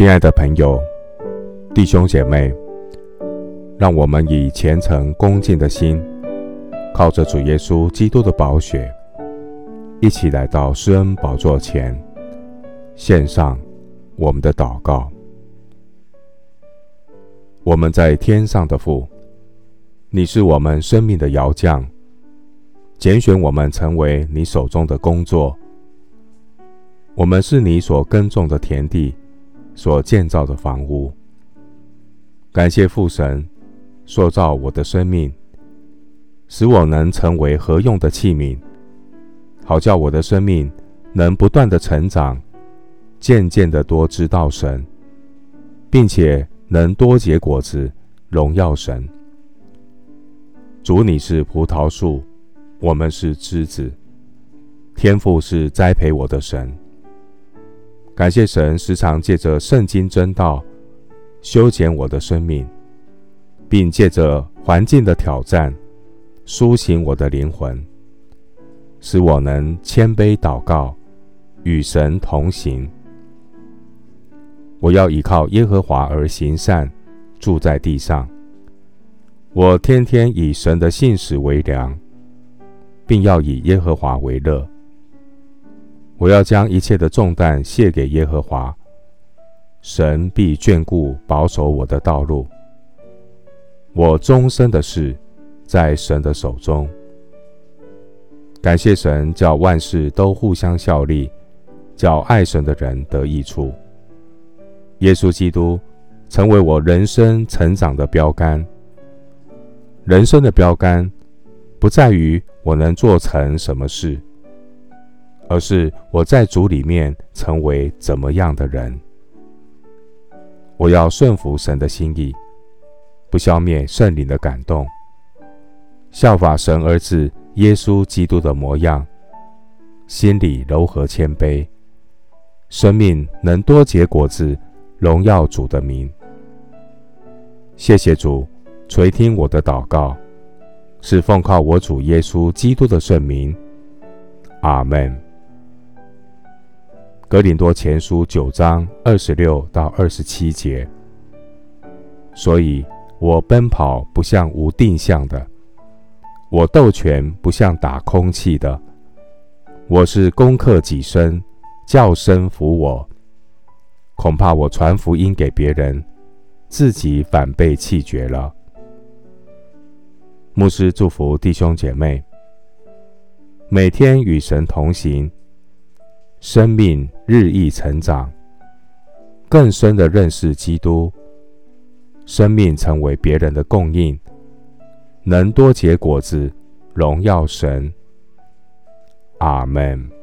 亲爱的朋友、弟兄姐妹，让我们以虔诚恭敬的心，靠着主耶稣基督的宝血，一起来到施恩宝座前，献上我们的祷告。我们在天上的父，你是我们生命的摇匠，拣选我们成为你手中的工作。我们是你所耕种的田地。所建造的房屋，感谢父神塑造我的生命，使我能成为合用的器皿，好叫我的生命能不断的成长，渐渐的多知道神，并且能多结果子，荣耀神。主，你是葡萄树，我们是枝子，天父是栽培我的神。感谢神时常借着圣经真道修剪我的生命，并借着环境的挑战苏醒我的灵魂，使我能谦卑祷告，与神同行。我要依靠耶和华而行善，住在地上。我天天以神的信实为粮，并要以耶和华为乐。我要将一切的重担卸给耶和华，神必眷顾保守我的道路。我终身的事在神的手中。感谢神，叫万事都互相效力，叫爱神的人得益处。耶稣基督成为我人生成长的标杆。人生的标杆不在于我能做成什么事。而是我在主里面成为怎么样的人？我要顺服神的心意，不消灭圣灵的感动，效法神儿子耶稣基督的模样，心里柔和谦卑，生命能多结果子，荣耀主的名。谢谢主垂听我的祷告，是奉靠我主耶稣基督的圣名。阿门。格林多前书九章二十六到二十七节，所以我奔跑不像无定向的，我斗拳不像打空气的，我是攻克己身，叫身服我。恐怕我传福音给别人，自己反被弃绝了。牧师祝福弟兄姐妹，每天与神同行。生命日益成长，更深的认识基督，生命成为别人的供应，能多结果子，荣耀神。阿门。